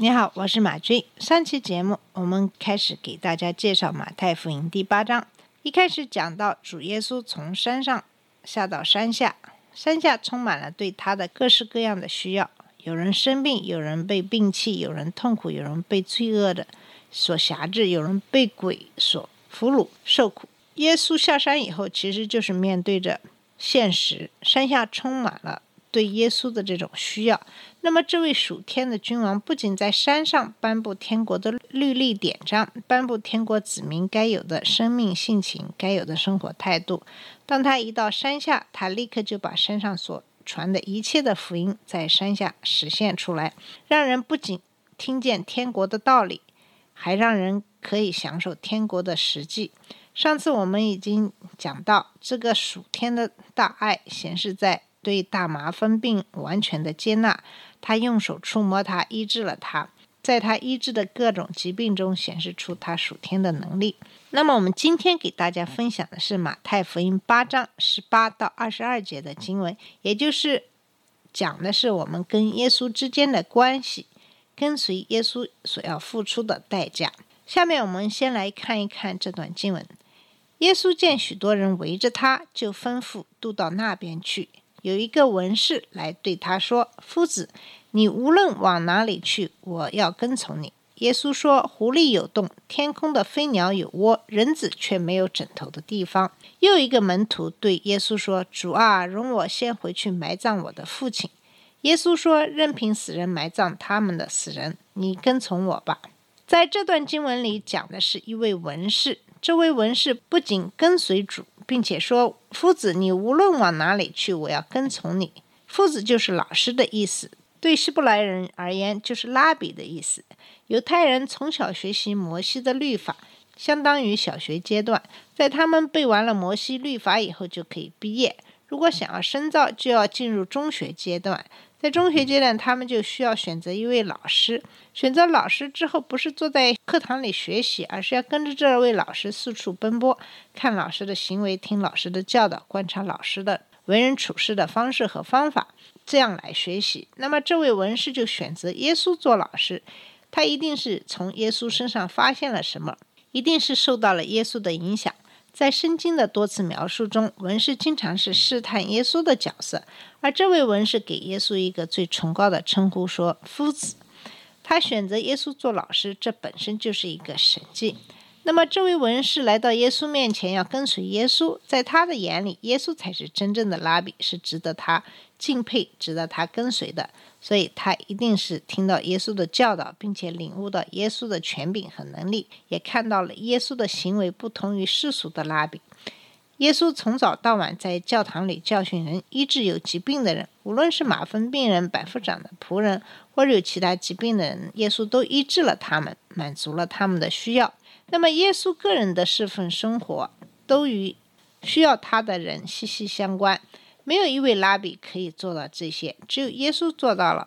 你好，我是马军。上期节目我们开始给大家介绍马太福音第八章，一开始讲到主耶稣从山上下到山下，山下充满了对他的各式各样的需要，有人生病，有人被病气，有人痛苦，有人被罪恶的所辖制，有人被鬼所俘虏受苦。耶稣下山以后，其实就是面对着现实，山下充满了对耶稣的这种需要。那么，这位属天的君王不仅在山上颁布天国的律例典章，颁布天国子民该有的生命性情、该有的生活态度。当他一到山下，他立刻就把山上所传的一切的福音在山下实现出来，让人不仅听见天国的道理，还让人可以享受天国的实际。上次我们已经讲到，这个属天的大爱显示在对大麻风病完全的接纳，他用手触摸他，医治了他，在他医治的各种疾病中显示出他属天的能力。那么，我们今天给大家分享的是马太福音八章十八到二十二节的经文，也就是讲的是我们跟耶稣之间的关系，跟随耶稣所要付出的代价。下面我们先来看一看这段经文。耶稣见许多人围着他，就吩咐渡到那边去。有一个文士来对他说：“夫子，你无论往哪里去，我要跟从你。”耶稣说：“狐狸有洞，天空的飞鸟有窝，人子却没有枕头的地方。”又一个门徒对耶稣说：“主啊，容我先回去埋葬我的父亲。”耶稣说：“任凭死人埋葬他们的死人，你跟从我吧。”在这段经文里讲的是一位文士，这位文士不仅跟随主，并且说：“夫子，你无论往哪里去，我要跟从你。”夫子就是老师的意思，对希伯来人而言就是拉比的意思。犹太人从小学习摩西的律法，相当于小学阶段，在他们背完了摩西律法以后就可以毕业。如果想要深造，就要进入中学阶段。在中学阶段，他们就需要选择一位老师。选择老师之后，不是坐在课堂里学习，而是要跟着这位老师四处奔波，看老师的行为，听老师的教导，观察老师的为人处事的方式和方法，这样来学习。那么，这位文士就选择耶稣做老师，他一定是从耶稣身上发现了什么，一定是受到了耶稣的影响。在圣经的多次描述中，文士经常是试探耶稣的角色，而这位文士给耶稣一个最崇高的称呼，说“夫子”。他选择耶稣做老师，这本身就是一个神迹。那么，这位文士来到耶稣面前，要跟随耶稣，在他的眼里，耶稣才是真正的拉比，是值得他敬佩、值得他跟随的。所以，他一定是听到耶稣的教导，并且领悟到耶稣的权柄和能力，也看到了耶稣的行为不同于世俗的拉比。耶稣从早到晚在教堂里教训人，医治有疾病的人，无论是马蜂病人、百夫长的仆人，或者有其他疾病的人，耶稣都医治了他们，满足了他们的需要。那么，耶稣个人的侍奉生活都与需要他的人息息相关。没有一位拉比可以做到这些，只有耶稣做到了。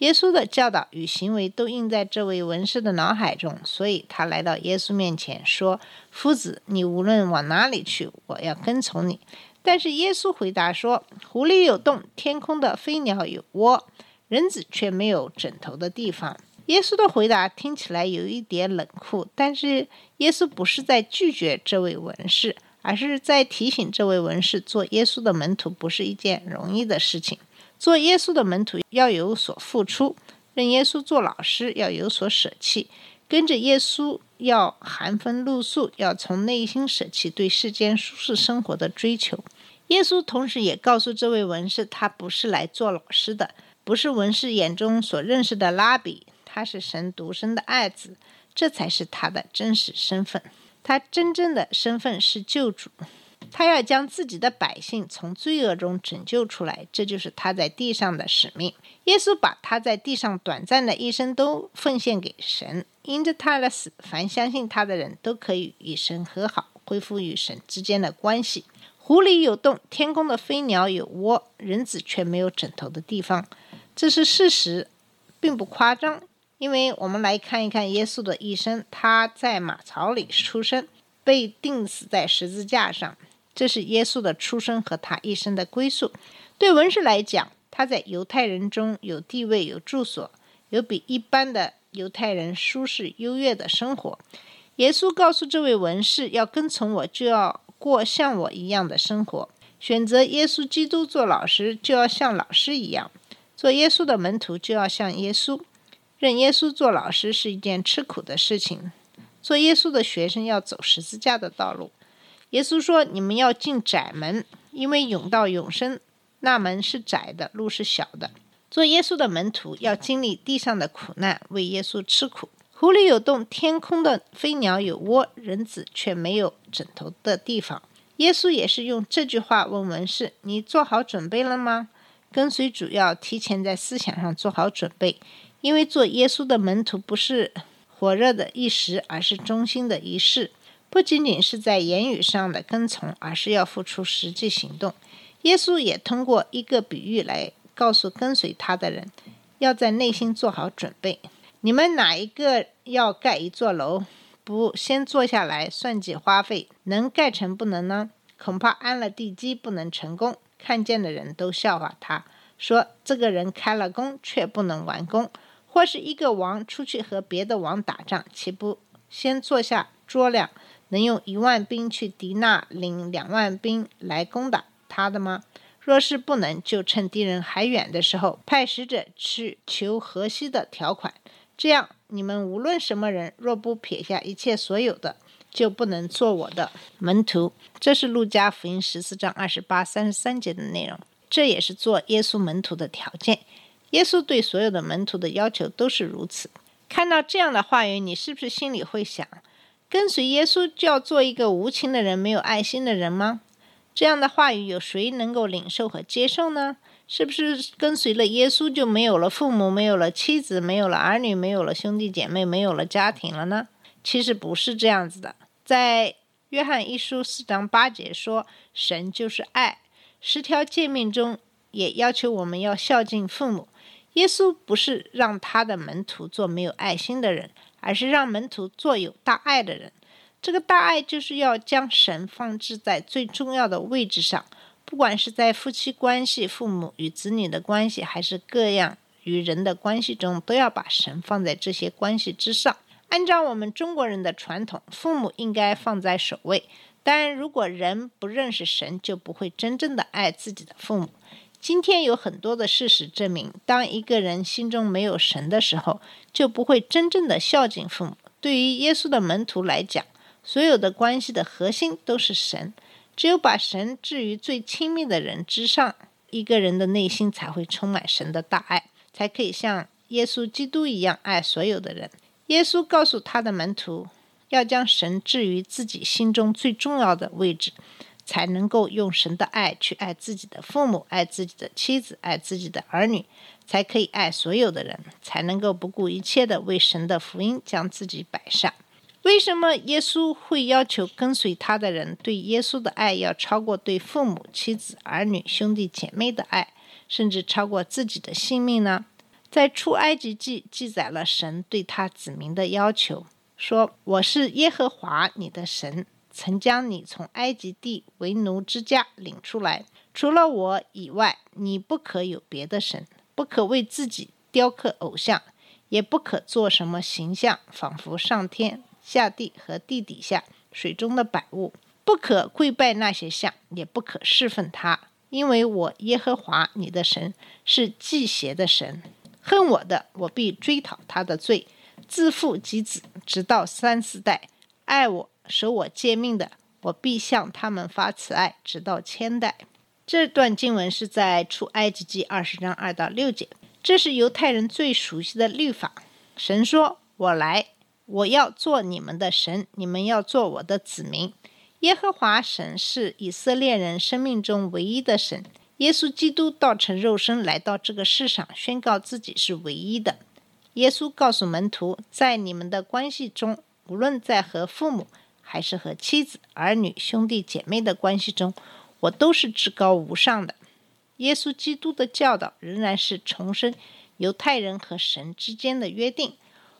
耶稣的教导与行为都印在这位文士的脑海中，所以他来到耶稣面前说：“夫子，你无论往哪里去，我要跟从你。”但是耶稣回答说：“狐狸有洞，天空的飞鸟有窝，人子却没有枕头的地方。”耶稣的回答听起来有一点冷酷，但是耶稣不是在拒绝这位文士，而是在提醒这位文士，做耶稣的门徒不是一件容易的事情。做耶稣的门徒要有所付出，认耶稣做老师要有所舍弃，跟着耶稣要含风露宿，要从内心舍弃对世间舒适生活的追求。耶稣同时也告诉这位文士，他不是来做老师的，不是文士眼中所认识的拉比，他是神独生的爱子，这才是他的真实身份。他真正的身份是救主。他要将自己的百姓从罪恶中拯救出来，这就是他在地上的使命。耶稣把他在地上短暂的一生都奉献给神，因着他的死，凡相信他的人都可以与神和好，恢复与神之间的关系。湖里有洞，天空的飞鸟有窝，人子却没有枕头的地方，这是事实，并不夸张。因为我们来看一看耶稣的一生，他在马槽里出生，被钉死在十字架上，这是耶稣的出生和他一生的归宿。对文士来讲，他在犹太人中有地位、有住所，有比一般的犹太人舒适优越的生活。耶稣告诉这位文士，要跟从我，就要过像我一样的生活。选择耶稣基督做老师，就要像老师一样；做耶稣的门徒，就要像耶稣。认耶稣做老师是一件吃苦的事情，做耶稣的学生要走十字架的道路。耶稣说：“你们要进窄门，因为永到永生，那门是窄的，路是小的。”做耶稣的门徒要经历地上的苦难，为耶稣吃苦。湖里有洞，天空的飞鸟有窝，人子却没有枕头的地方。耶稣也是用这句话问文士：“你做好准备了吗？”跟随主要提前在思想上做好准备。因为做耶稣的门徒不是火热的一时，而是忠心的一世。不仅仅是在言语上的跟从，而是要付出实际行动。耶稣也通过一个比喻来告诉跟随他的人，要在内心做好准备。你们哪一个要盖一座楼，不先坐下来算计花费，能盖成不能呢？恐怕安了地基不能成功，看见的人都笑话他，说这个人开了工却不能完工。或是一个王出去和别的王打仗，岂不先坐下酌量，能用一万兵去敌那领两万兵来攻打他的吗？若是不能，就趁敌人还远的时候，派使者去求河西的条款。这样，你们无论什么人，若不撇下一切所有的，就不能做我的门徒。这是路加福音十四章二十八、三十三节的内容。这也是做耶稣门徒的条件。耶稣对所有的门徒的要求都是如此。看到这样的话语，你是不是心里会想：跟随耶稣就要做一个无情的人、没有爱心的人吗？这样的话语有谁能够领受和接受呢？是不是跟随了耶稣就没有了父母、没有了妻子、没有了儿女、没有了兄弟姐妹、没有了家庭了呢？其实不是这样子的。在约翰一书四章八节说：“神就是爱。”十条诫命中也要求我们要孝敬父母。耶稣不是让他的门徒做没有爱心的人，而是让门徒做有大爱的人。这个大爱就是要将神放置在最重要的位置上，不管是在夫妻关系、父母与子女的关系，还是各样与人的关系中，都要把神放在这些关系之上。按照我们中国人的传统，父母应该放在首位。但如果人不认识神，就不会真正的爱自己的父母。今天有很多的事实证明，当一个人心中没有神的时候，就不会真正的孝敬父母。对于耶稣的门徒来讲，所有的关系的核心都是神。只有把神置于最亲密的人之上，一个人的内心才会充满神的大爱，才可以像耶稣基督一样爱所有的人。耶稣告诉他的门徒，要将神置于自己心中最重要的位置。才能够用神的爱去爱自己的父母，爱自己的妻子，爱自己的儿女，才可以爱所有的人，才能够不顾一切的为神的福音将自己摆上。为什么耶稣会要求跟随他的人对耶稣的爱要超过对父母、妻子、儿女、兄弟姐妹的爱，甚至超过自己的性命呢？在出埃及记记载了神对他子民的要求，说：“我是耶和华你的神。”曾将你从埃及地为奴之家领出来，除了我以外，你不可有别的神，不可为自己雕刻偶像，也不可做什么形象，仿佛上天下地和地底下水中的百物，不可跪拜那些像，也不可侍奉他，因为我耶和华你的神是祭邪的神，恨我的，我必追讨他的罪，自父及子，直到三四代；爱我。守我诫命的，我必向他们发慈爱，直到千代。这段经文是在出埃及记二十章二到六节，这是犹太人最熟悉的律法。神说：“我来，我要做你们的神，你们要做我的子民。耶和华神是以色列人生命中唯一的神。耶稣基督道成肉身来到这个世上，宣告自己是唯一的。耶稣告诉门徒，在你们的关系中，无论在和父母，还是和妻子、儿女、兄弟姐妹的关系中，我都是至高无上的。耶稣基督的教导仍然是重申犹太人和神之间的约定。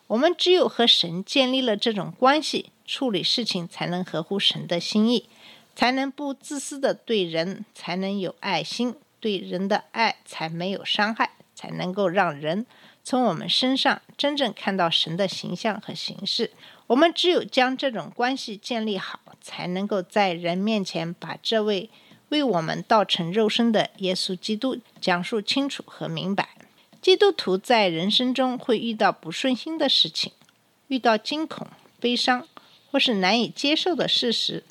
我们只有和神建立了这种关系，处理事情才能合乎神的心意，才能不自私的对人，才能有爱心，对人的爱才没有伤害，才能够让人从我们身上真正看到神的形象和形式。我们只有将这种关系建立好，才能够在人面前把这位为我们道成肉身的耶稣基督讲述清楚和明白。基督徒在人生中会遇到不顺心的事情，遇到惊恐、悲伤或是难以接受的事实，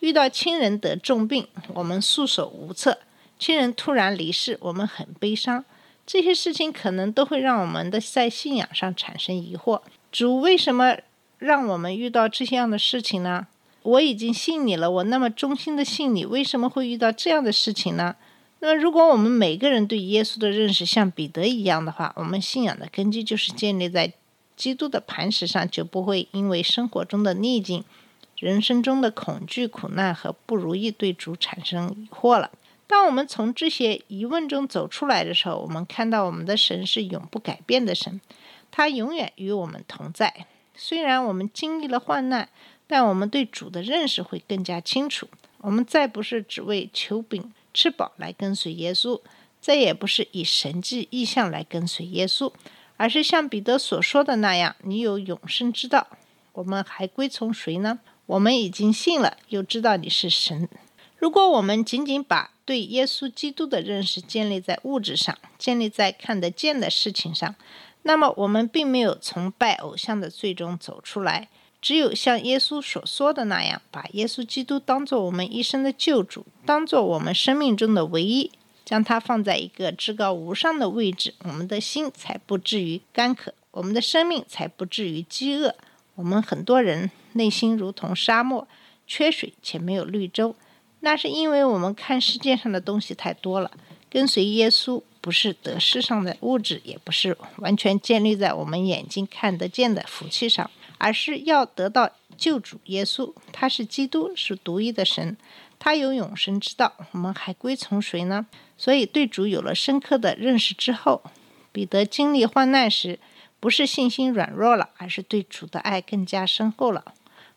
遇到亲人得重病，我们束手无策；亲人突然离世，我们很悲伤。这些事情可能都会让我们的在信仰上产生疑惑：主为什么？让我们遇到这样的事情呢？我已经信你了，我那么忠心的信你，为什么会遇到这样的事情呢？那如果我们每个人对耶稣的认识像彼得一样的话，我们信仰的根基就是建立在基督的磐石上，就不会因为生活中的逆境、人生中的恐惧、苦难和不如意对主产生疑惑了。当我们从这些疑问中走出来的时候，我们看到我们的神是永不改变的神，他永远与我们同在。虽然我们经历了患难，但我们对主的认识会更加清楚。我们再不是只为求饼吃饱来跟随耶稣，再也不是以神迹意象来跟随耶稣，而是像彼得所说的那样：“你有永生之道，我们还归从谁呢？我们已经信了，又知道你是神。如果我们仅仅把对耶稣基督的认识建立在物质上，建立在看得见的事情上。”那么，我们并没有从拜偶像的最终走出来。只有像耶稣所说的那样，把耶稣基督当做我们一生的救主，当做我们生命中的唯一，将它放在一个至高无上的位置，我们的心才不至于干渴，我们的生命才不至于饥饿。我们很多人内心如同沙漠，缺水且没有绿洲，那是因为我们看世界上的东西太多了。跟随耶稣。不是得世上的物质，也不是完全建立在我们眼睛看得见的福气上，而是要得到救主耶稣。他是基督，是独一的神，他有永生之道。我们还归从谁呢？所以对主有了深刻的认识之后，彼得经历患难时，不是信心软弱了，而是对主的爱更加深厚了。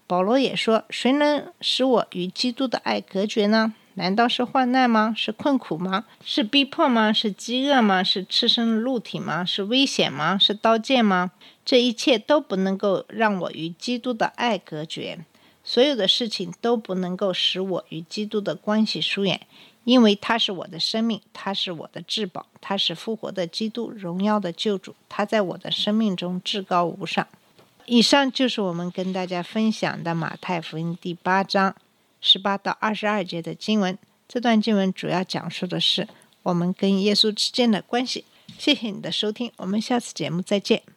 保罗也说：“谁能使我与基督的爱隔绝呢？”难道是患难吗？是困苦吗？是逼迫吗？是饥饿吗？是赤身露体吗？是危险吗？是刀剑吗？这一切都不能够让我与基督的爱隔绝，所有的事情都不能够使我与基督的关系疏远，因为他是我的生命，他是我的至宝，他是复活的基督，荣耀的救主，他在我的生命中至高无上。以上就是我们跟大家分享的马太福音第八章。十八到二十二节的经文，这段经文主要讲述的是我们跟耶稣之间的关系。谢谢你的收听，我们下次节目再见。